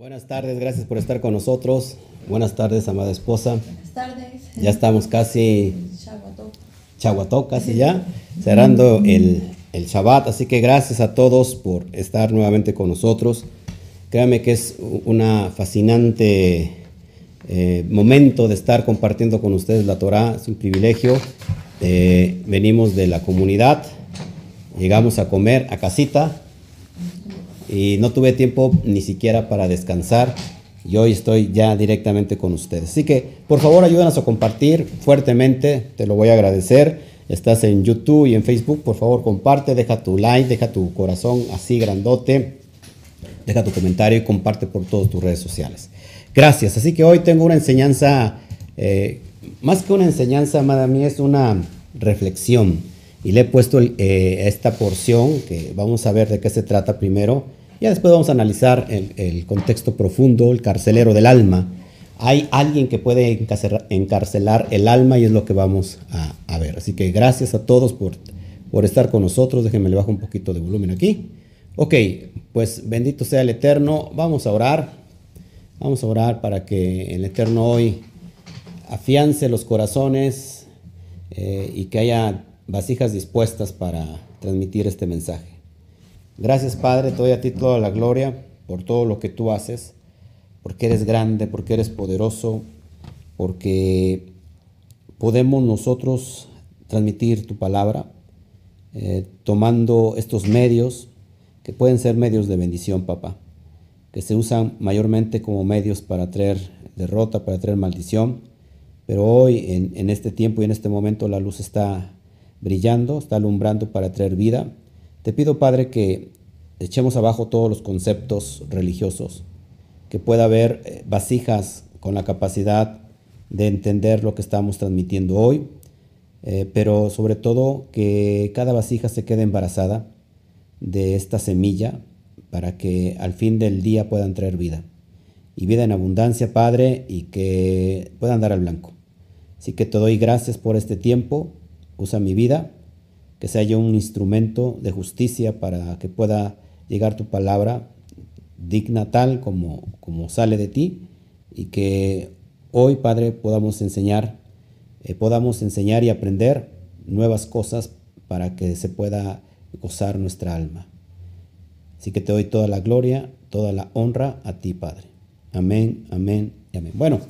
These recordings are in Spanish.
Buenas tardes, gracias por estar con nosotros. Buenas tardes, amada esposa. Buenas tardes. Ya estamos casi Chaguató. Chaguató, casi ya, cerrando el, el Shabbat. Así que gracias a todos por estar nuevamente con nosotros. Créanme que es una fascinante eh, momento de estar compartiendo con ustedes la Torah. Es un privilegio. Eh, venimos de la comunidad, llegamos a comer a casita y no tuve tiempo ni siquiera para descansar y hoy estoy ya directamente con ustedes. Así que por favor ayúdanos a compartir fuertemente, te lo voy a agradecer. Estás en YouTube y en Facebook, por favor comparte, deja tu like, deja tu corazón así grandote, deja tu comentario y comparte por todas tus redes sociales. Gracias, así que hoy tengo una enseñanza, eh, más que una enseñanza, amada mía, es una reflexión. Y le he puesto eh, esta porción, que vamos a ver de qué se trata primero, ya después vamos a analizar el, contexto profundo, el carcelero del alma. Hay alguien que puede encarcelar el alma y es lo que vamos a, ver. Así que gracias a todos por, estar con nosotros. Déjenme le bajo un poquito de volumen aquí. Ok, pues bendito sea el Eterno. Vamos a orar. Vamos a orar para que el Eterno hoy afiance los corazones eh, y que haya vasijas dispuestas para transmitir este mensaje. Gracias Padre, te doy a ti toda la gloria por todo lo que tú haces, porque eres grande, porque eres poderoso, porque podemos nosotros transmitir tu palabra eh, tomando estos medios que pueden ser medios de bendición, papá, que se usan mayormente como medios para traer derrota, para traer maldición, pero hoy en, en este tiempo y en este momento la luz está brillando, está alumbrando para traer vida te pido, Padre, que echemos abajo todos los conceptos religiosos, que pueda haber eh, vasijas con la capacidad de entender lo que estamos transmitiendo hoy, eh, pero sobre todo que cada vasija se quede embarazada de esta semilla para que al fin del día puedan traer vida. Y vida en abundancia, Padre, y que puedan dar al blanco. Así que te doy gracias por este tiempo. Usa mi vida que sea yo un instrumento de justicia para que pueda llegar tu palabra digna tal como, como sale de ti y que hoy, Padre, podamos enseñar, eh, podamos enseñar y aprender nuevas cosas para que se pueda gozar nuestra alma. Así que te doy toda la gloria, toda la honra a ti, Padre. Amén, amén y amén. Bueno,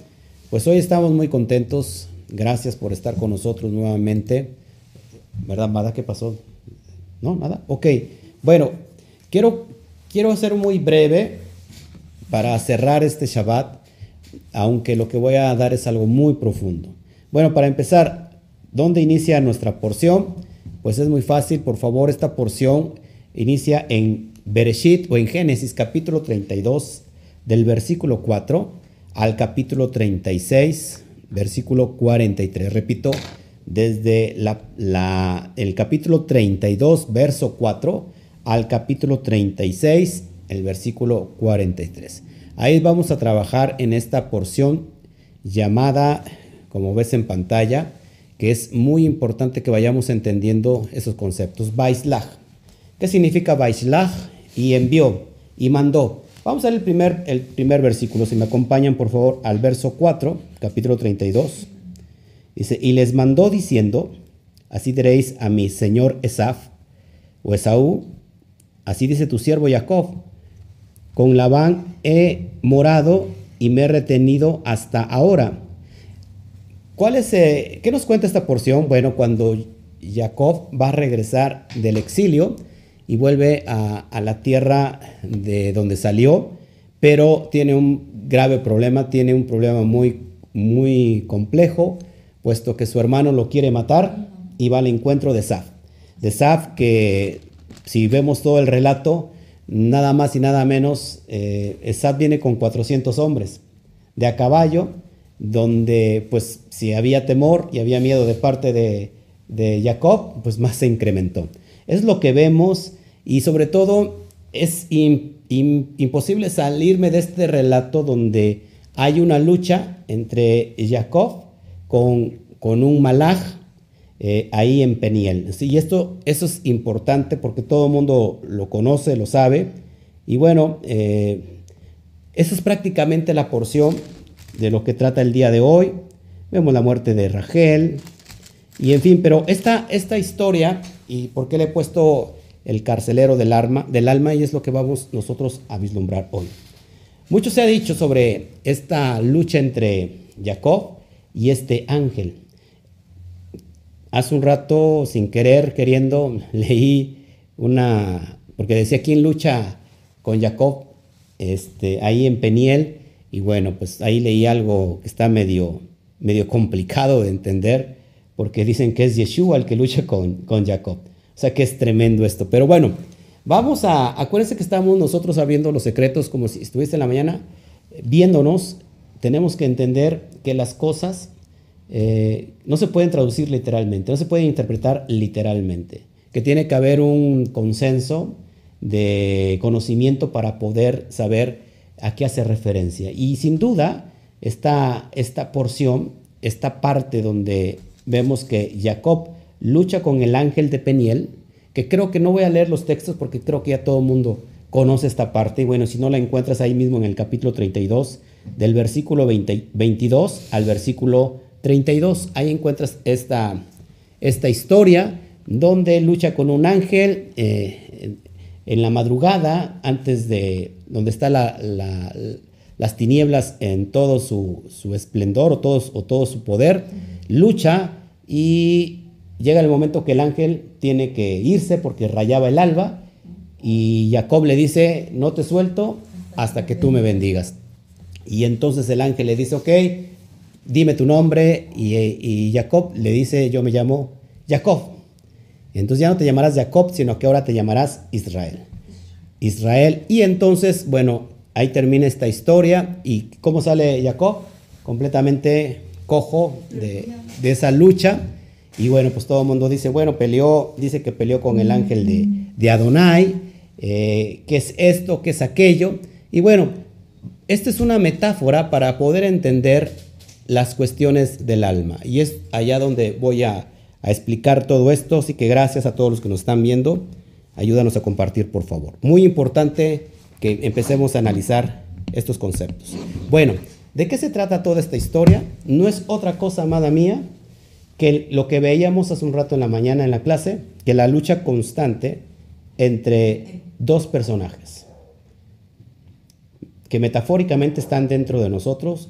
pues hoy estamos muy contentos. Gracias por estar con nosotros nuevamente. ¿Verdad, Mada? ¿Qué pasó? No, nada. Ok. Bueno, quiero, quiero ser muy breve para cerrar este Shabbat, aunque lo que voy a dar es algo muy profundo. Bueno, para empezar, ¿dónde inicia nuestra porción? Pues es muy fácil, por favor, esta porción inicia en Bereshit o en Génesis capítulo 32 del versículo 4 al capítulo 36, versículo 43. Repito, desde el capítulo 32, verso 4, al capítulo 36, el versículo 43. Ahí vamos a trabajar en esta porción llamada, como ves en pantalla, que es muy importante que vayamos entendiendo esos conceptos. Baislach. ¿Qué significa Baislach? Y envió, y mandó. Vamos a ver el primer, el primer versículo. Si me acompañan, por favor, al verso 4, capítulo 32. Dice, y les mandó diciendo, así diréis a mi señor Esaf o Esaú, así dice tu siervo Jacob, con Labán he morado y me he retenido hasta ahora. ¿Cuál es, eh, ¿Qué nos cuenta esta porción? Bueno, cuando Jacob va a regresar del exilio y vuelve a, a la tierra de donde salió, pero tiene un grave problema, tiene un problema muy, muy complejo puesto que su hermano lo quiere matar y va al encuentro de Saf. De Saf que si vemos todo el relato, nada más y nada menos, eh, Saf viene con 400 hombres de a caballo, donde pues si había temor y había miedo de parte de, Jacob, pues más se incrementó. Es lo que vemos y sobre todo es imposible salirme de este relato donde hay una lucha entre Jacob con, un malaj eh, ahí en Peniel. Y esto, es importante porque todo el mundo lo conoce, lo sabe. Y bueno, eh, esa es prácticamente la porción de lo que trata el día de hoy. Vemos la muerte de Rachel. Y en fin, pero esta, esta historia, y por qué le he puesto el carcelero del alma, del alma, y es lo que vamos nosotros a vislumbrar hoy. Mucho se ha dicho sobre esta lucha entre Jacob y este ángel. Hace un rato, sin querer, queriendo, leí una, porque decía quién lucha con Jacob, este, ahí en Peniel, y bueno, pues ahí leí algo que está medio, medio complicado de entender, porque dicen que es Yeshua el que lucha con, con Jacob. O sea que es tremendo esto. Pero bueno, vamos a, acuérdense que estamos nosotros abriendo los secretos como si estuviste en la mañana, viéndonos, tenemos que entender que las cosas eh, no se pueden traducir literalmente, no se pueden interpretar literalmente, que tiene que haber un consenso de conocimiento para poder saber a qué hace referencia. Y sin duda, esta, esta porción, esta parte donde vemos que Jacob lucha con el ángel de Peniel, que creo que no voy a leer los textos porque creo que ya todo el mundo conoce esta parte. Y bueno, si no la encuentras ahí mismo en el capítulo 32, del versículo 22 al versículo 32. Ahí encuentras esta, esta historia donde lucha con un ángel eh, en la madrugada, antes de donde está las tinieblas en todo su, esplendor o todo, o todo su poder, lucha y llega el momento que el ángel tiene que irse porque rayaba el alba y Jacob le dice, no te suelto hasta que tú me bendigas. Y entonces el ángel le dice, ok, dime tu nombre. Y, Jacob le dice, yo me llamo Jacob. entonces ya no te llamarás Jacob, sino que ahora te llamarás Israel. Israel. Y entonces, bueno, ahí termina esta historia. ¿Y cómo sale Jacob? Completamente cojo de, esa lucha. Y bueno, pues todo el mundo dice, bueno, peleó, dice que peleó con el ángel de, de Adonai, eh, qué es esto, qué es aquello. Y bueno, esta es una metáfora para poder entender las cuestiones del alma. Y es allá donde voy a, explicar todo esto. Así que gracias a todos los que nos están viendo. Ayúdanos a compartir, por favor. Muy importante que empecemos a analizar estos conceptos. Bueno, ¿de qué se trata toda esta historia? No es otra cosa, amada mía, que lo que veíamos hace un rato en la mañana en la clase, que la lucha constante entre dos personajes, que metafóricamente están dentro de nosotros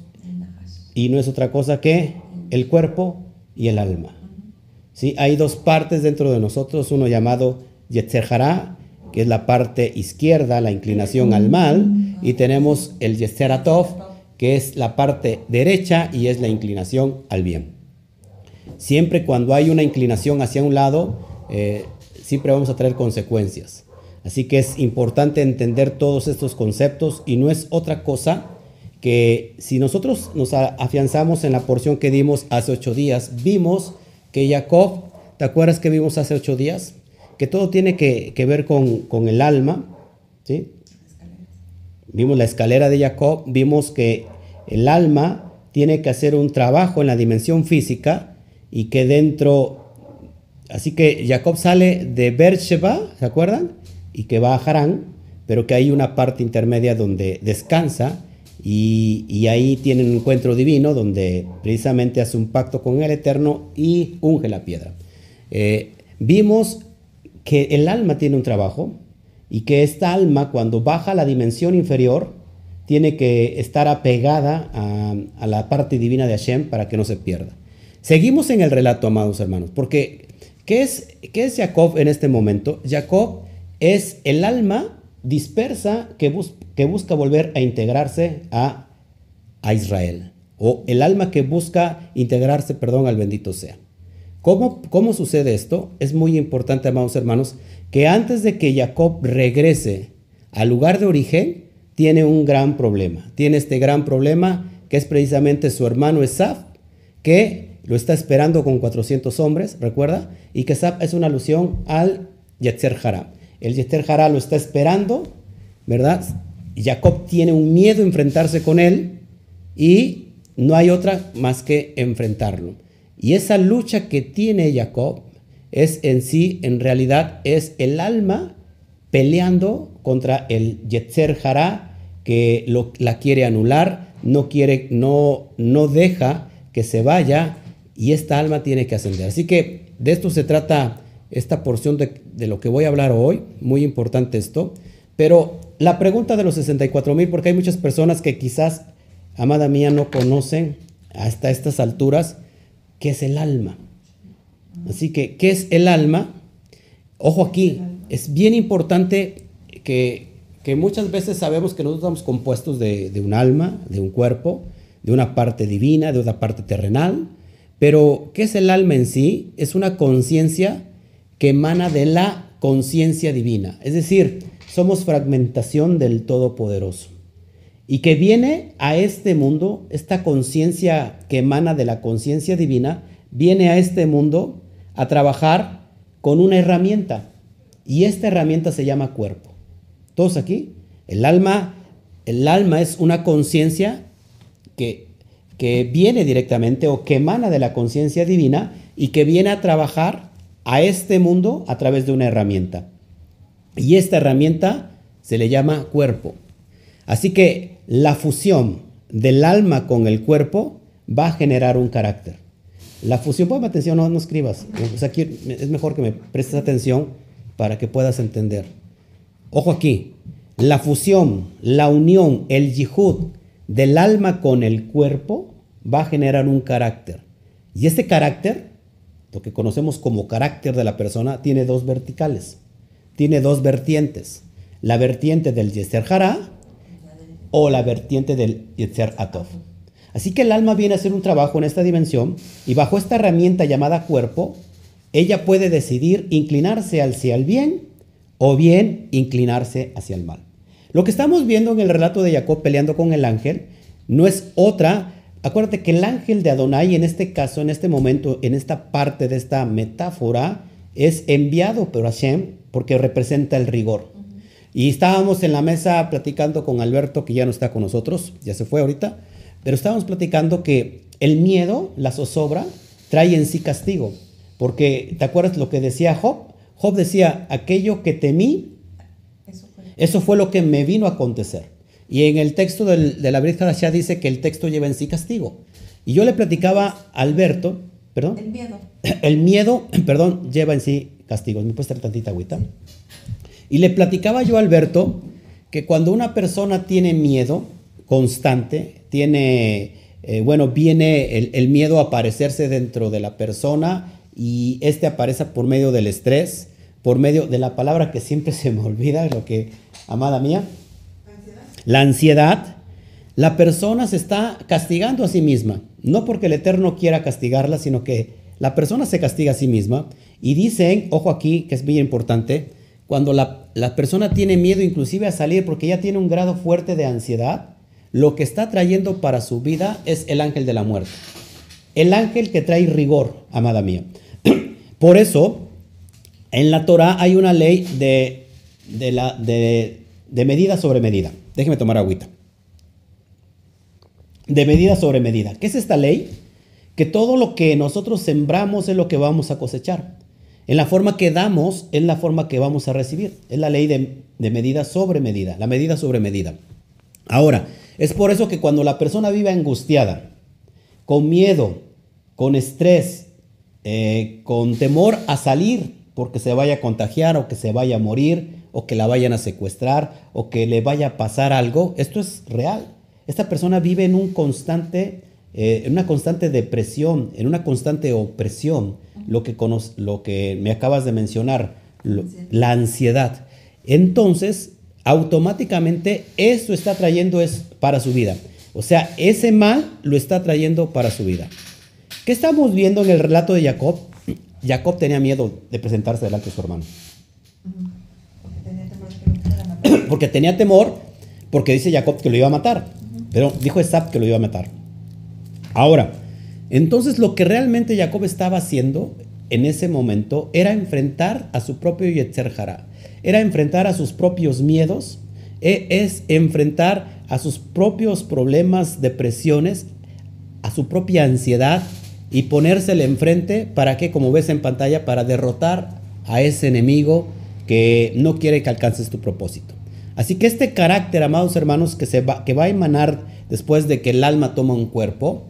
y no es otra cosa que el cuerpo y el alma. ¿Sí? Hay dos partes dentro de nosotros, uno llamado Yetzer que es la parte izquierda, la inclinación al mal, y tenemos el Yetzer que es la parte derecha y es la inclinación al bien. Siempre cuando hay una inclinación hacia un lado, eh, siempre vamos a traer consecuencias. Así que es importante entender todos estos conceptos y no es otra cosa que si nosotros nos afianzamos en la porción que dimos hace ocho días, vimos que Jacob, ¿te acuerdas que vimos hace ocho días? Que todo tiene que, ver con, el alma, ¿sí? Vimos la escalera de Jacob, vimos que el alma tiene que hacer un trabajo en la dimensión física y que dentro, así que Jacob sale de Beersheba, ¿se acuerdan? Y que va a Harán, pero que hay una parte intermedia donde descansa y, ahí tiene un encuentro divino donde precisamente hace un pacto con el Eterno y unge la piedra. Eh, vimos que el alma tiene un trabajo y que esta alma cuando baja a la dimensión inferior tiene que estar apegada a, la parte divina de Hashem para que no se pierda. Seguimos en el relato, amados hermanos, porque ¿qué es, qué es Jacob en este momento? Jacob es el alma dispersa que, busca volver a integrarse a, Israel, o el alma que busca integrarse, perdón, al bendito sea. ¿Cómo, ¿Cómo sucede esto? Es muy importante, amados hermanos, que antes de que Jacob regrese al lugar de origen, tiene un gran problema. Tiene este gran problema que es precisamente su hermano Esaf, que lo está esperando con 400 hombres, ¿recuerda? Y que Esaf es una alusión al Yetzer Hará. El Yetzer Hará lo está esperando, ¿verdad? Jacob tiene un miedo a enfrentarse con él y no hay otra más que enfrentarlo. Y esa lucha que tiene Jacob es en sí, en realidad, es el alma peleando contra el Yetzer Hará que la quiere anular, no quiere, no, no deja que se vaya y esta alma tiene que ascender. Así que de esto se trata esta porción de, de lo que voy a hablar hoy, muy importante esto, pero la pregunta de los 64 mil, porque hay muchas personas que quizás, amada mía, no conocen hasta estas alturas qué es el alma. Así que, ¿qué es el alma? Ojo aquí, es bien importante que, muchas veces sabemos que nosotros estamos compuestos de, de un alma, de un cuerpo, de una parte divina, de una parte terrenal, pero ¿qué es el alma en sí? Es una conciencia que emana de la conciencia divina. Es decir, somos fragmentación del Todopoderoso. Y que viene a este mundo, esta conciencia que emana de la conciencia divina, viene a este mundo a trabajar con una herramienta. Y esta herramienta se llama cuerpo. ¿Todos aquí? El alma, el alma es una conciencia que, que viene directamente o que emana de la conciencia divina y que viene a trabajar a este mundo a través de una herramienta. Y esta herramienta se le llama cuerpo. Así que la fusión del alma con el cuerpo va a generar un carácter. La fusión, ponme atención, no, no escribas. es mejor que me prestes atención para que puedas entender. Ojo aquí, la fusión, la unión, el yihud del alma con el cuerpo va a generar un carácter. Y este carácter, lo que conocemos como carácter de la persona, tiene dos verticales tiene dos vertientes. La vertiente del Yeser Hará o la vertiente del Yeser Atov. Así que el alma viene a hacer un trabajo en esta dimensión y bajo esta herramienta llamada cuerpo, ella puede decidir inclinarse hacia el bien o bien inclinarse hacia el mal. Lo que estamos viendo en el relato de Jacob peleando con el ángel no es otra. Acuérdate que el ángel de Adonai en este caso, en este momento, en esta parte de esta metáfora, es enviado por Hashem porque representa el rigor. Y estábamos en la mesa platicando con Alberto, que ya no está con nosotros, ya se fue ahorita, pero estábamos platicando que el miedo, la zozobra, trae en sí castigo. Porque, ¿te acuerdas lo que decía Job? Job decía, aquello que temí, eso fue, lo que me vino a acontecer. Y en el texto del, de la Brit ya dice que el texto lleva en sí castigo. Y yo le platicaba a Alberto, perdón. El miedo. El miedo, perdón, lleva en sí castigos. ¿Me puedes traer tantita agüita? Y le platicaba yo a Alberto que cuando una persona tiene miedo constante, tiene, eh, bueno, viene el, el, miedo a aparecerse dentro de la persona y este aparece por medio del estrés, por medio de la palabra que siempre se me olvida, lo que, amada mía, la ansiedad. La persona se está castigando a sí misma, no porque el Eterno quiera castigarla, sino que la persona se castiga a sí misma y dicen, ojo aquí, que es muy importante, cuando la, persona tiene miedo inclusive a salir porque ya tiene un grado fuerte de ansiedad, lo que está trayendo para su vida es el ángel de la muerte. El ángel que trae rigor, amada mía. Por eso, en la Torah hay una ley de, la, de, de medida sobre medida. Déjeme tomar agüita. De medida sobre medida. ¿Qué es esta ley? Que todo lo que nosotros sembramos es lo que vamos a cosechar. En la forma que damos es la forma que vamos a recibir. Es la ley de, medida sobre medida, la medida sobre medida. Ahora, es por eso que cuando la persona vive angustiada, con miedo, con estrés, eh, con temor a salir porque se vaya a contagiar o que se vaya a morir o que la vayan a secuestrar o que le vaya a pasar algo, esto es real. Esta persona vive en un constante, eh, en una constante depresión, en una constante opresión lo que, lo que me acabas de mencionar, la ansiedad. Entonces, automáticamente eso está trayendo es para su vida. O sea, ese mal lo está trayendo para su vida. ¿Qué estamos viendo en el relato de Jacob? Jacob tenía miedo de presentarse delante de su hermano. Porque tenía temor, porque dice Jacob que lo iba a matar. Pero dijo Esap que lo iba a matar. Ahora, entonces lo que realmente Jacob estaba haciendo en ese momento era enfrentar a su propio Yetzer era enfrentar a sus propios miedos, e, es enfrentar a sus propios problemas, depresiones, a su propia ansiedad y ponérsele enfrente para que, como ves en pantalla, para derrotar a ese enemigo que no quiere que alcances tu propósito. Así que este carácter, amados hermanos, que, se va, que va a emanar después de que el alma toma un cuerpo,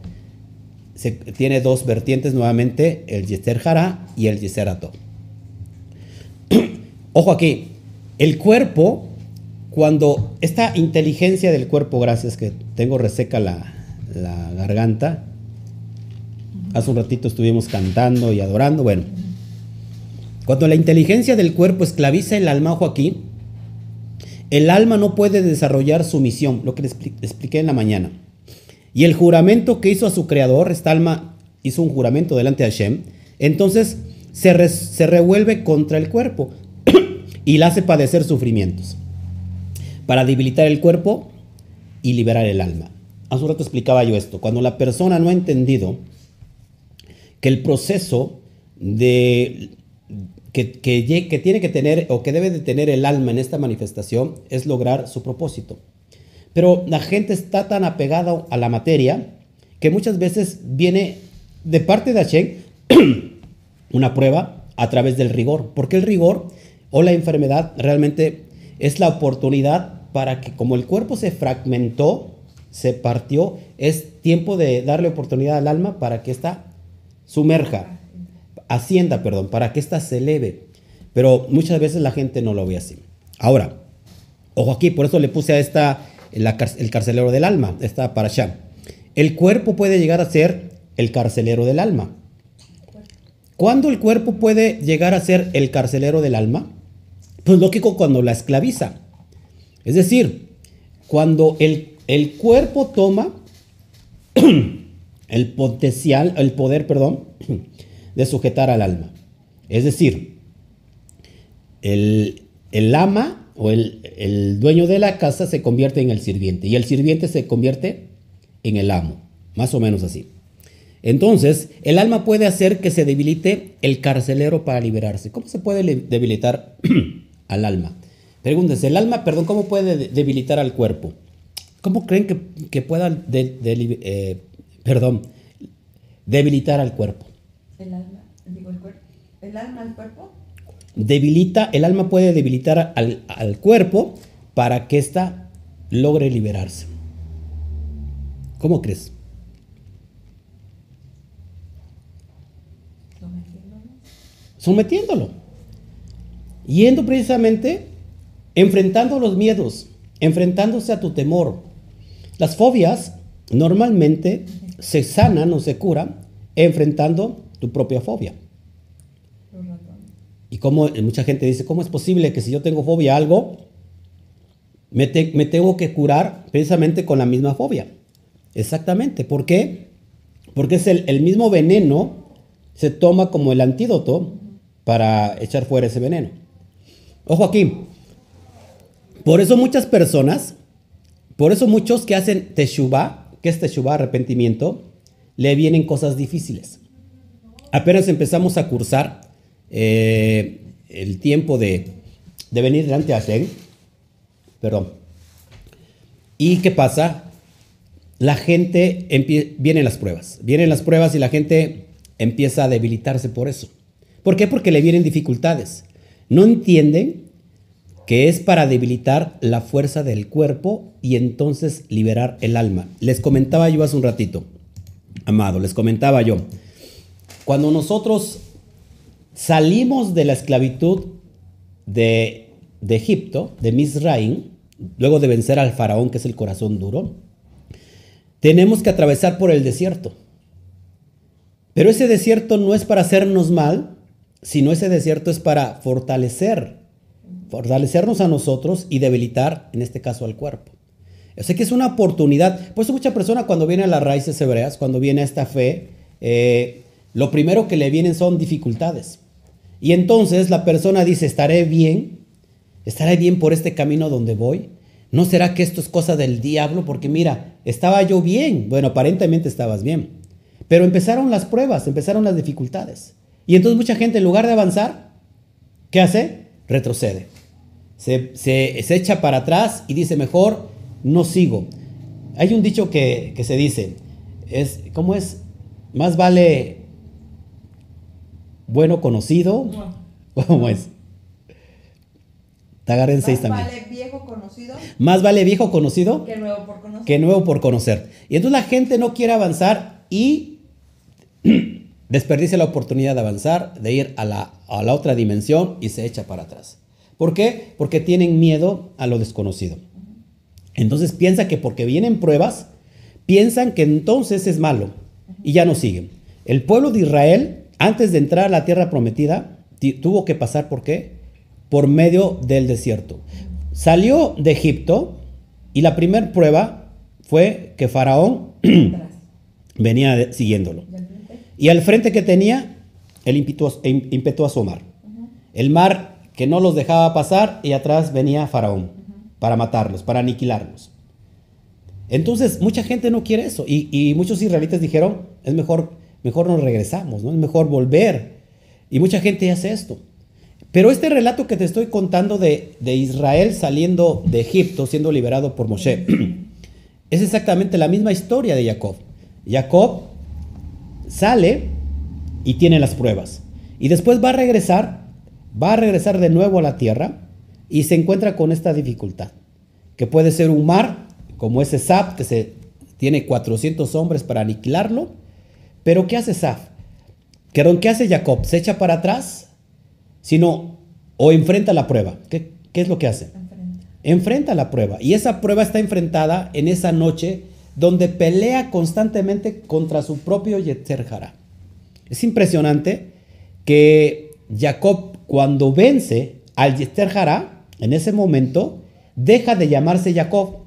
se, tiene dos vertientes nuevamente, el Yeser y el Yeser Ato. Ojo aquí, el cuerpo, cuando esta inteligencia del cuerpo, gracias que tengo reseca la, la garganta, hace un ratito estuvimos cantando y adorando, bueno, cuando la inteligencia del cuerpo esclaviza el alma, ojo aquí, el alma no puede desarrollar su misión, lo que les expliqué en la mañana. Y el juramento que hizo a su creador, esta alma hizo un juramento delante de Hashem, entonces se, se revuelve contra el cuerpo y la hace padecer sufrimientos para debilitar el cuerpo y liberar el alma. Hace un rato explicaba yo esto. Cuando la persona no ha entendido que el proceso de que, tiene que tener o que debe de tener el alma en esta manifestación es lograr su propósito. Pero la gente está tan apegada a la materia que muchas veces viene de parte de Hashem una prueba a través del rigor, porque el rigor o la enfermedad realmente es la oportunidad para que como el cuerpo se fragmentó, se partió, es tiempo de darle oportunidad al alma para que ésta sumerja, Hacienda, perdón, para que ésta se eleve. Pero muchas veces la gente no lo ve así. Ahora, ojo aquí, por eso le puse a esta el carcelero del alma, esta para allá. El cuerpo puede llegar a ser el carcelero del alma. ¿Cuándo el cuerpo puede llegar a ser el carcelero del alma? Pues lógico, cuando la esclaviza. Es decir, cuando el, el cuerpo toma el potencial, el poder, perdón, de sujetar al alma. Es decir, el, ama o el, dueño de la casa se convierte en el sirviente y el sirviente se convierte en el amo, más o menos así. Entonces, el alma puede hacer que se debilite el carcelero para liberarse. ¿Cómo se puede debilitar al alma? Pregúntense, el alma, perdón, ¿cómo puede debilitar al cuerpo? ¿Cómo creen que, que pueda, eh, perdón, debilitar al cuerpo? El alma, digo, el cuerpo. ¿El alma al cuerpo? Debilita, el alma puede debilitar al, cuerpo para que ésta logre liberarse. ¿Cómo crees? Sometiéndolo. Sometiéndolo. Yendo precisamente, enfrentando los miedos, enfrentándose a tu temor. Las fobias normalmente se sanan o se curan enfrentando tu propia fobia. Y como mucha gente dice, ¿cómo es posible que si yo tengo fobia a algo, me, tengo que curar precisamente con la misma fobia? Exactamente. ¿Por qué? Porque es el, el mismo veneno, se toma como el antídoto para echar fuera ese veneno. Ojo aquí. Por eso muchas personas, por eso muchos que hacen teshuva, que es teshuva, arrepentimiento, le vienen cosas difíciles apenas empezamos a cursar eh, el tiempo de, venir delante de Hashem, perdón. ¿Y qué pasa? La gente, vienen las pruebas, vienen las pruebas y la gente empieza a debilitarse por eso. ¿Por qué? Porque le vienen dificultades. No entienden que es para debilitar la fuerza del cuerpo y entonces liberar el alma. Les comentaba yo hace un ratito, amado, les comentaba yo, cuando nosotros salimos de la esclavitud de, Egipto, de Misraim, luego de vencer al faraón, que es el corazón duro, tenemos que atravesar por el desierto. Pero ese desierto no es para hacernos mal, sino ese desierto es para fortalecer, fortalecernos a nosotros y debilitar, en este caso, al cuerpo. Yo sé que es una oportunidad. Por eso mucha persona cuando viene a las raíces hebreas, cuando viene a esta fe, eh, lo primero que le vienen son dificultades. Y entonces la persona dice, estaré bien, estaré bien por este camino donde voy. ¿No será que esto es cosa del diablo? Porque mira, estaba yo bien. Bueno, aparentemente estabas bien. Pero empezaron las pruebas, empezaron las dificultades. Y entonces mucha gente en lugar de avanzar, ¿qué hace? Retrocede. Se, se, echa para atrás y dice, mejor no sigo. Hay un dicho que, que se dice, es, ¿cómo es? Más vale bueno conocido. ¿Cómo es? Tagar en 6 Más también. vale viejo conocido Más vale viejo conocido que nuevo por conocer. que nuevo por conocer. Y entonces la gente no quiere avanzar y desperdicia la oportunidad de avanzar, de ir a la, a la otra dimensión y se echa para atrás. ¿Por qué? Porque tienen miedo a lo desconocido. Entonces piensa que porque vienen pruebas, piensan que entonces es malo y ya no siguen. El pueblo de Israel, antes de entrar a la tierra prometida, ti- tuvo que pasar por qué? Por medio del desierto. Salió de Egipto y la primera prueba fue que Faraón venía siguiéndolo. ¿Y al frente? Que tenía, el impetuoso, im- impetuoso mar. El mar que no los dejaba pasar y atrás venía Faraón para matarlos, para aniquilarlos. Entonces, mucha gente no quiere eso. Y, y muchos israelitas dijeron, es mejor, mejor nos regresamos, ¿no? Es mejor volver. Y mucha gente hace esto. Pero este relato que te estoy contando de, de Israel saliendo de Egipto, siendo liberado por Moshe, es exactamente la misma historia de Jacob. Jacob sale y tiene las pruebas. Y después va a regresar, va a regresar de nuevo a la tierra y se encuentra con esta dificultad, que puede ser un mar, como ese Saf, que se tiene 400 hombres para aniquilarlo. Pero ¿qué hace Saf? ¿Qué, ¿Qué hace Jacob? ¿Se echa para atrás? Sino, o enfrenta la prueba. ¿Qué, qué es lo que hace? Enfrente. enfrenta la prueba. Y esa prueba está enfrentada en esa noche donde pelea constantemente contra su propio Yetzer Hará. Es impresionante que Jacob, cuando vence al Yetzer Hará, en ese momento, deja de llamarse Jacob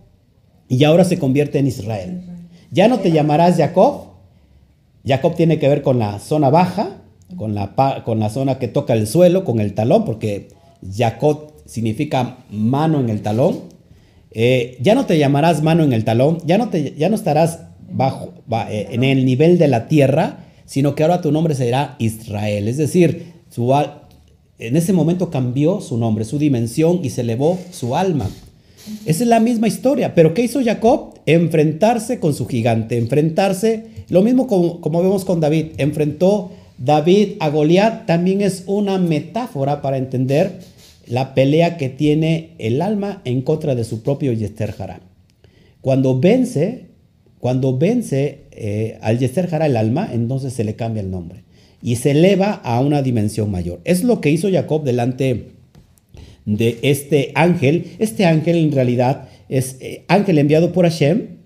y ahora se convierte en Israel. Ya no te llamarás Jacob. Jacob tiene que ver con la zona baja, con la, con zona que toca el suelo, con el talón, porque Jacob significa mano en el talón. Eh, ya no te llamarás mano en el talón, ya no, te, ya no estarás bajo, ba- eh, en el nivel de la tierra, sino que ahora tu nombre será Israel. Es decir, en ese momento cambió su nombre, su dimensión y se elevó su alma. Esa es la misma historia. Pero ¿qué hizo Jacob? Enfrentarse con su gigante, enfrentarse, lo mismo como, como vemos con David, enfrentó David a Goliat, también es una metáfora para entender la pelea que tiene el alma en contra de su propio Yester Hará. Cuando vence, cuando vence eh, al Yester Hará el alma, entonces se le cambia el nombre y se eleva a una dimensión mayor. Es lo que hizo Jacob delante de este ángel. Este ángel en realidad es eh, ángel enviado por Hashem,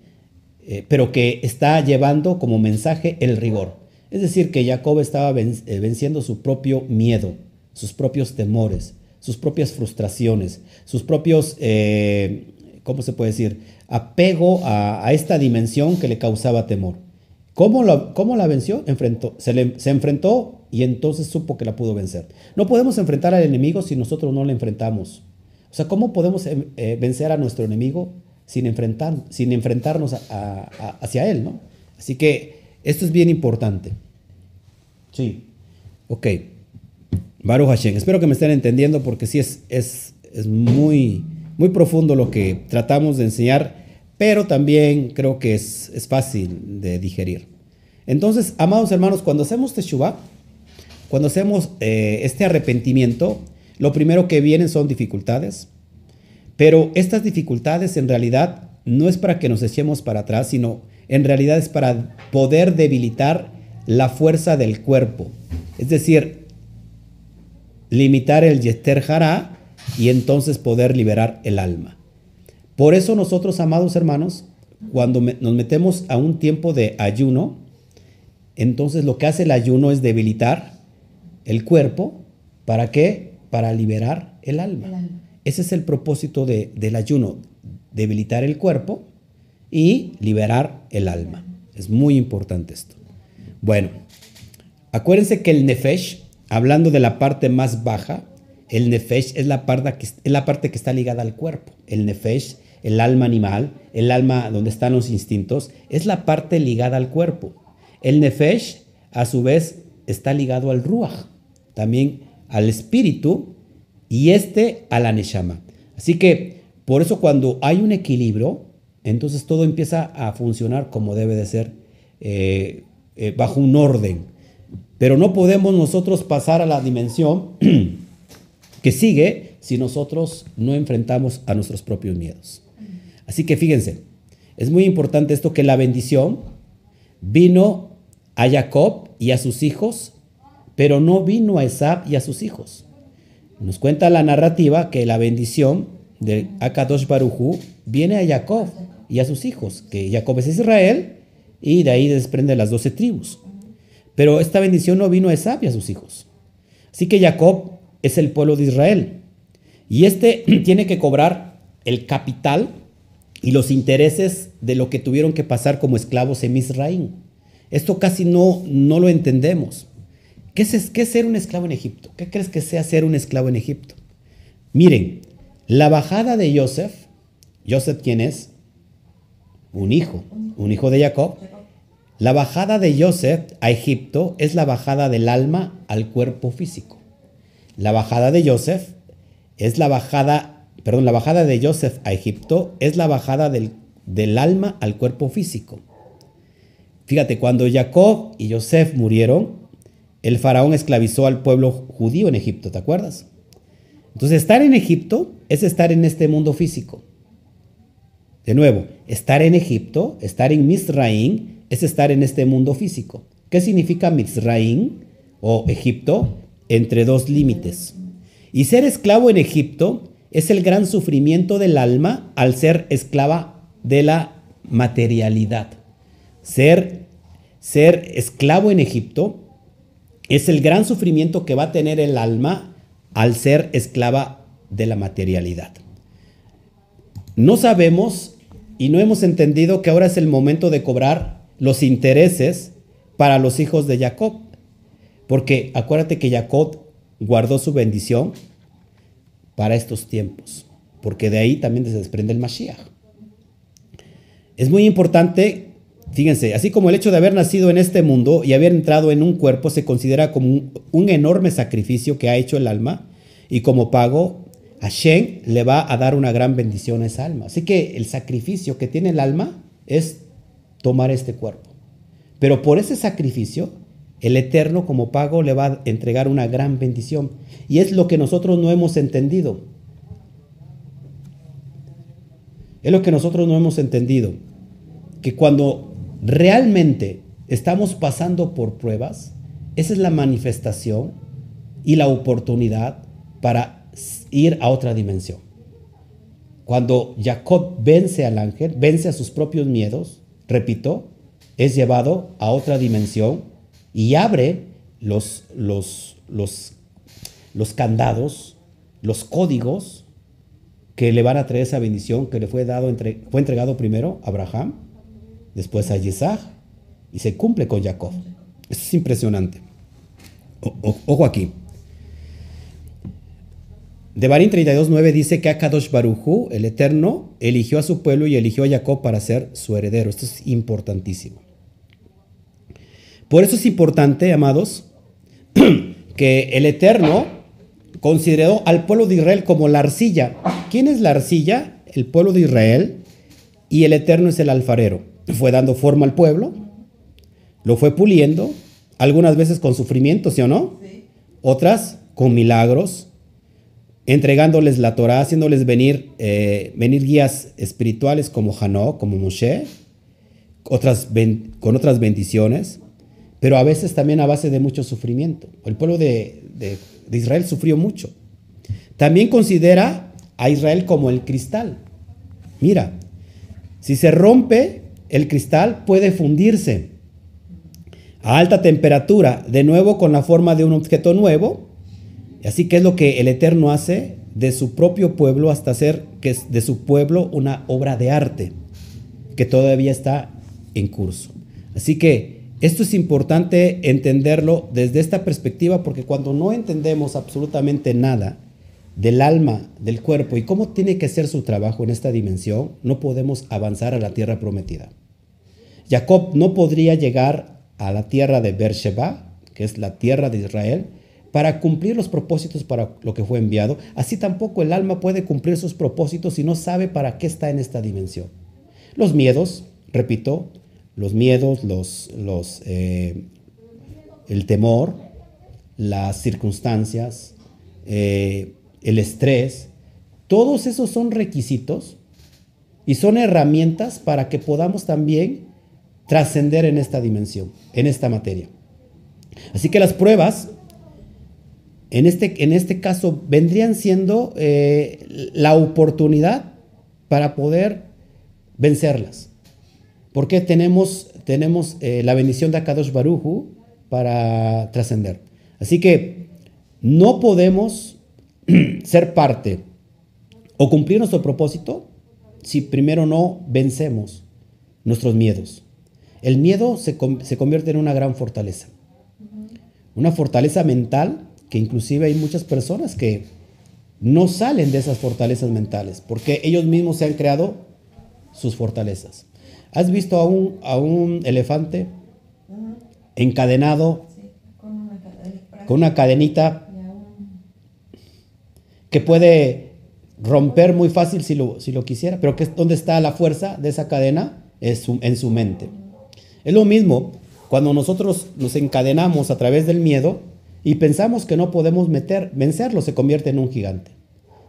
eh, pero que está llevando como mensaje el rigor. Es decir, que Jacob estaba eh, venciendo su propio miedo, sus propios temores, sus propias frustraciones, sus propios, ¿cómo se puede decir? Apego a esta dimensión que le causaba temor. ¿Cómo, lo- cómo la venció? Enfrentó, se, le- se enfrentó y entonces supo que la pudo vencer. No podemos enfrentar al enemigo si nosotros no le enfrentamos. O sea, ¿cómo podemos eh, eh, vencer a nuestro enemigo sin, enfrentar, sin enfrentarnos a- a- a- hacia él? ¿no? Así que esto es bien importante. Sí. Ok. Baruch Hashem. Espero que me estén entendiendo porque sí es, es, es muy, muy profundo lo que tratamos de enseñar, pero también creo que es, es fácil de digerir. Entonces, amados hermanos, cuando hacemos Teshuvah, cuando hacemos eh, este arrepentimiento, lo primero que vienen son dificultades, pero estas dificultades en realidad no es para que nos echemos para atrás, sino en realidad es para poder debilitar la fuerza del cuerpo. Es decir, limitar el Yeter Hará y entonces poder liberar el alma. Por eso nosotros, amados hermanos, cuando me- nos metemos a un tiempo de ayuno, entonces lo que hace el ayuno es debilitar el cuerpo. ¿Para qué? Para liberar el alma. El alma. Ese es el propósito de- del ayuno, debilitar el cuerpo y liberar el alma. Es muy importante esto. Bueno, acuérdense que el nefesh, hablando de la parte más baja, el nefesh es la parte que, es la parte que está ligada al cuerpo. El nefesh, el alma animal, el alma donde están los instintos, es la parte ligada al cuerpo. El nefesh, a su vez, está ligado al ruach, también al espíritu y este a la neshama. Así que por eso cuando hay un equilibrio, entonces todo empieza a funcionar como debe de ser, eh, eh, bajo un orden. Pero no podemos nosotros pasar a la dimensión que sigue, si nosotros no enfrentamos a nuestros propios miedos. Así que fíjense, es muy importante esto que la bendición vino a Jacob y a sus hijos, pero no vino a Esab y a sus hijos. Nos cuenta la narrativa que la bendición de Akadosh Barujú viene a Jacob y a sus hijos, que Jacob es Israel y de ahí desprende las doce tribus. Pero esta bendición no vino a Esab y a sus hijos. Así que Jacob es el pueblo de Israel. Y este tiene que cobrar el capital y los intereses de lo que tuvieron que pasar como esclavos en Misraín. Esto casi no, no lo entendemos. ¿Qué es, ¿Qué es ser un esclavo en Egipto? ¿Qué crees que sea ser un esclavo en Egipto? Miren, la bajada de Joseph, Joseph quién es? Un hijo, un hijo de Jacob. La bajada de Joseph a Egipto es la bajada del alma al cuerpo físico. La bajada de Joseph es la bajada, perdón, la bajada de Joseph a Egipto es la bajada del, alma al cuerpo físico. Fíjate, cuando Jacob y Joseph murieron, el faraón esclavizó al pueblo judío en Egipto, ¿te acuerdas? Entonces, estar en Egipto es estar en este mundo físico. De nuevo, estar en Egipto, estar en Misraín, es estar en este mundo físico. ¿Qué significa Misraín o Egipto? Entre dos límites. Y ser esclavo en Egipto es el gran sufrimiento del alma al ser esclava de la materialidad. Ser, ser esclavo en Egipto es el gran sufrimiento que va a tener el alma al ser esclava de la materialidad. No sabemos y no hemos entendido que ahora es el momento de cobrar los intereses para los hijos de Jacob. Porque acuérdate que Jacob guardó su bendición para estos tiempos, porque de ahí también se desprende el Mashiach. Es muy importante, fíjense, así como el hecho de haber nacido en este mundo y haber entrado en un cuerpo se considera como un, enorme sacrificio que ha hecho el alma, y como pago, Hashem le va a dar una gran bendición a esa alma. Así que el sacrificio que tiene el alma es tomar este cuerpo. Pero por ese sacrificio, el Eterno como pago le va a entregar una gran bendición. Y es lo que nosotros no hemos entendido. Es lo que nosotros no hemos entendido. Que cuando realmente estamos pasando por pruebas, esa es la manifestación y la oportunidad para ir a otra dimensión. Cuando Jacob vence al ángel, vence a sus propios miedos, repito, es llevado a otra dimensión y abre los, los, los, los candados, los códigos que le van a traer esa bendición que le fue, dado entre, fue entregado primero a Abraham, después a Isaac y se cumple con Jacob. Eso es impresionante. ojo aquí. De Barín 32.9 dice que Akadosh Barujú, el Eterno, eligió a su pueblo y eligió a Jacob para ser su heredero. Esto es importantísimo. Por eso es importante, amados, que el Eterno consideró al pueblo de Israel como la arcilla. ¿Quién es la arcilla? El pueblo de Israel. Y el Eterno es el alfarero. Fue dando forma al pueblo, lo fue puliendo, algunas veces con sufrimiento, ¿sí o no? Otras con milagros, entregándoles la Torah, haciéndoles venir, eh, venir guías espirituales como Hanó, como Moshe, otras con otras bendiciones, pero a veces también a base de mucho sufrimiento. El pueblo de, de Israel sufrió mucho. También considera a Israel como el cristal. Mira, si se rompe el cristal puede fundirse a alta temperatura, de nuevo con la forma de un objeto nuevo, Así que es lo que el Eterno hace de su propio pueblo hasta hacer que es de su pueblo una obra de arte que todavía está en curso. Así que esto es importante entenderlo desde esta perspectiva porque cuando no entendemos absolutamente nada del alma, del cuerpo y cómo tiene que ser su trabajo en esta dimensión, no podemos avanzar a la tierra prometida. Jacob no podría llegar a la tierra de Beersheba, que es la tierra de Israel, para cumplir los propósitos para lo que fue enviado. Así tampoco el alma puede cumplir sus propósitos si no sabe para qué está en esta dimensión. Los miedos, repito, los miedos, los, los, eh, el temor, las circunstancias, eh, el estrés, todos esos son requisitos y son herramientas para que podamos también trascender en esta dimensión, en esta materia. Así que las pruebas, en este, en este caso, vendrían siendo eh, la oportunidad para poder vencerlas. Porque tenemos, tenemos eh, la bendición de Akadosh Baruju para trascender. Así que no podemos ser parte o cumplir nuestro propósito si primero no vencemos nuestros miedos. El miedo se, se convierte en una gran fortaleza. Una fortaleza mental que inclusive hay muchas personas que no salen de esas fortalezas mentales porque ellos mismos se han creado sus fortalezas. ¿Has visto a un, a un elefante encadenado con una cadenita que puede romper muy fácil si lo, si lo quisiera, pero ¿dónde está la fuerza de esa cadena? Es en su mente. Es lo mismo cuando nosotros nos encadenamos a través del miedo y pensamos que no podemos meter, vencerlo, se convierte en un gigante.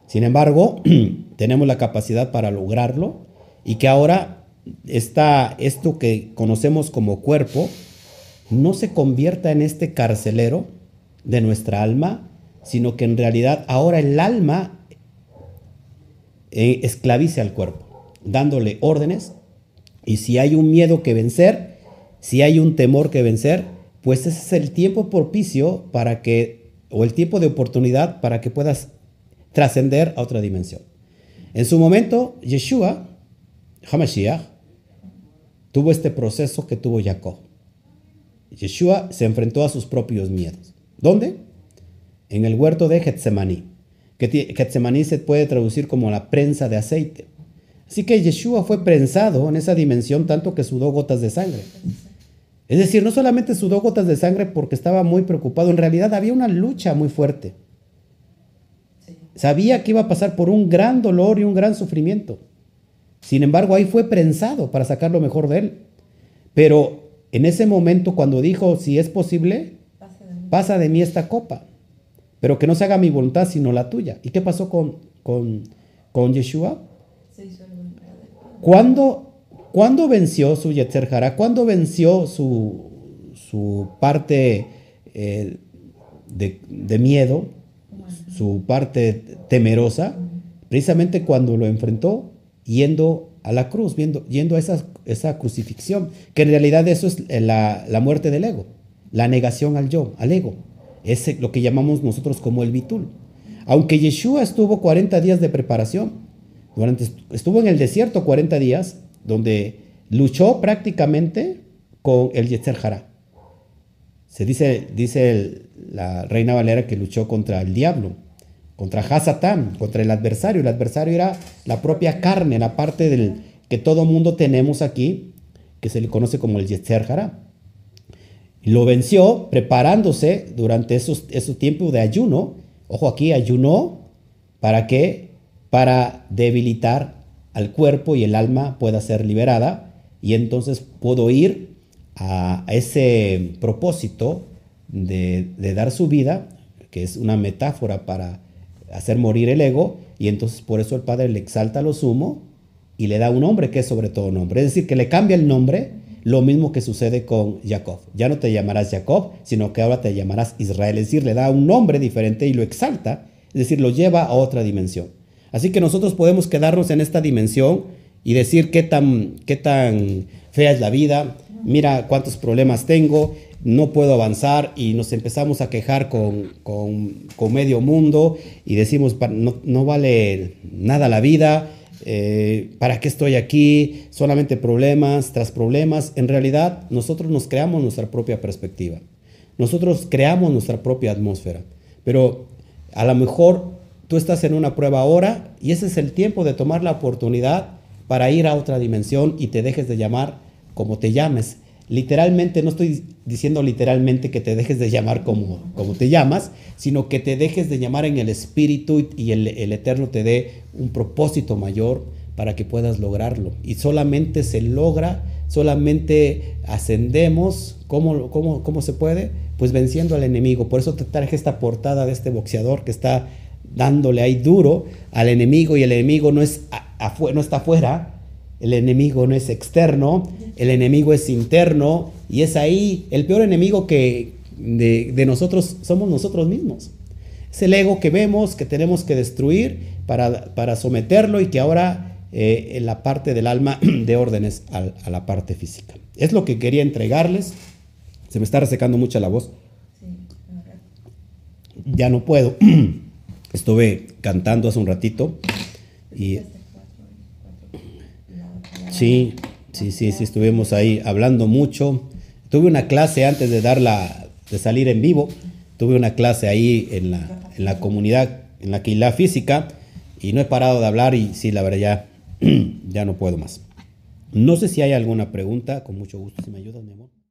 Sin embargo, tenemos la capacidad para lograrlo y que ahora está esto que conocemos como cuerpo no se convierta en este carcelero de nuestra alma, sino que en realidad ahora el alma eh, esclavice al cuerpo, dándole órdenes y si hay un miedo que vencer, si hay un temor que vencer, pues ese es el tiempo propicio para que, o el tiempo de oportunidad para que puedas trascender a otra dimensión. En su momento, Yeshua, Hamashiach, tuvo este proceso que tuvo Jacob. Yeshua se enfrentó a sus propios miedos. ¿Dónde? En el huerto de Getsemaní. Getsemaní se puede traducir como la prensa de aceite. Así que Yeshua fue prensado en esa dimensión tanto que sudó gotas de sangre. Es decir, no solamente sudó gotas de sangre porque estaba muy preocupado, en realidad había una lucha muy fuerte. Sabía que iba a pasar por un gran dolor y un gran sufrimiento. Sin embargo, ahí fue prensado para sacar lo mejor de él. Pero en ese momento, cuando dijo, si es posible, pasa de mí esta copa, pero que no se haga mi voluntad sino la tuya. ¿Y qué pasó con, con, con Yeshua? ¿Cuándo ¿Cuándo venció su Yetzer Hara? ¿Cuándo venció su, su parte eh, de, miedo, su parte temerosa? Precisamente cuando lo enfrentó yendo a la cruz, yendo a esa, esa crucifixión, que en realidad eso es la, la, muerte del ego, la negación al yo, al ego. Es lo que llamamos nosotros como el bitul. Aunque Yeshua estuvo 40 días de preparación, durante, estuvo en el desierto 40 días, donde luchó prácticamente con el Yetzer Hará. Se dice, dice la reina Valera que luchó contra el diablo, contra Hasatán, contra el adversario. El adversario era la propia carne, la parte del, que todo mundo tenemos aquí, que se le conoce como el Yetzer Hará. Lo venció preparándose durante esos, esos tiempos de ayuno. Ojo aquí, ayunó. ¿Para qué? Para debilitar al cuerpo y el alma pueda ser liberada y entonces puedo ir a, ese propósito de, dar su vida, que es una metáfora para hacer morir el ego, y entonces por eso el Padre le exalta lo sumo y le da un nombre que es sobre todo nombre. Es decir, que le cambia el nombre, lo mismo que sucede con Jacob. Ya no te llamarás Jacob, sino que ahora te llamarás Israel. Es decir, le da un nombre diferente y lo exalta, es decir, lo lleva a otra dimensión. Así que nosotros podemos quedarnos en esta dimensión y decir qué tan, qué tan fea es la vida, mira cuántos problemas tengo, no puedo avanzar y nos empezamos a quejar con, con, medio mundo y decimos, no, no vale nada la vida, eh, ¿para qué estoy aquí? Solamente problemas tras problemas. En realidad, nosotros nos creamos nuestra propia perspectiva. Nosotros creamos nuestra propia atmósfera. Pero a lo mejor tú estás en una prueba ahora y ese es el tiempo de tomar la oportunidad para ir a otra dimensión y te dejes de llamar como te llames. Literalmente, no estoy diciendo literalmente que te dejes de llamar como, como te llamas, sino que te dejes de llamar en el espíritu y el, Eterno te dé un propósito mayor para que puedas lograrlo. Y solamente se logra, solamente ascendemos, ¿cómo, cómo, cómo se puede? Pues venciendo al enemigo. Por eso te traje esta portada de este boxeador que está dándole ahí duro al enemigo y el enemigo no, es no está afuera, el enemigo no es externo, el enemigo es interno y es ahí el peor enemigo que de, nosotros somos nosotros mismos. Es el ego que vemos, que tenemos que destruir para, para someterlo y que ahora eh, en la parte del alma de órdenes a, la parte física. Es lo que quería entregarles. Se me está resecando mucho la voz. Ya no puedo. Estuve cantando hace un ratito y sí, sí, sí, sí, estuvimos ahí hablando mucho. Tuve una clase antes de darla, de salir en vivo. Tuve una clase ahí en la, en la comunidad, en la la física, y no he parado de hablar y sí, la verdad ya ya no puedo más. No sé si hay alguna pregunta, con mucho gusto, si me ayudas, mi.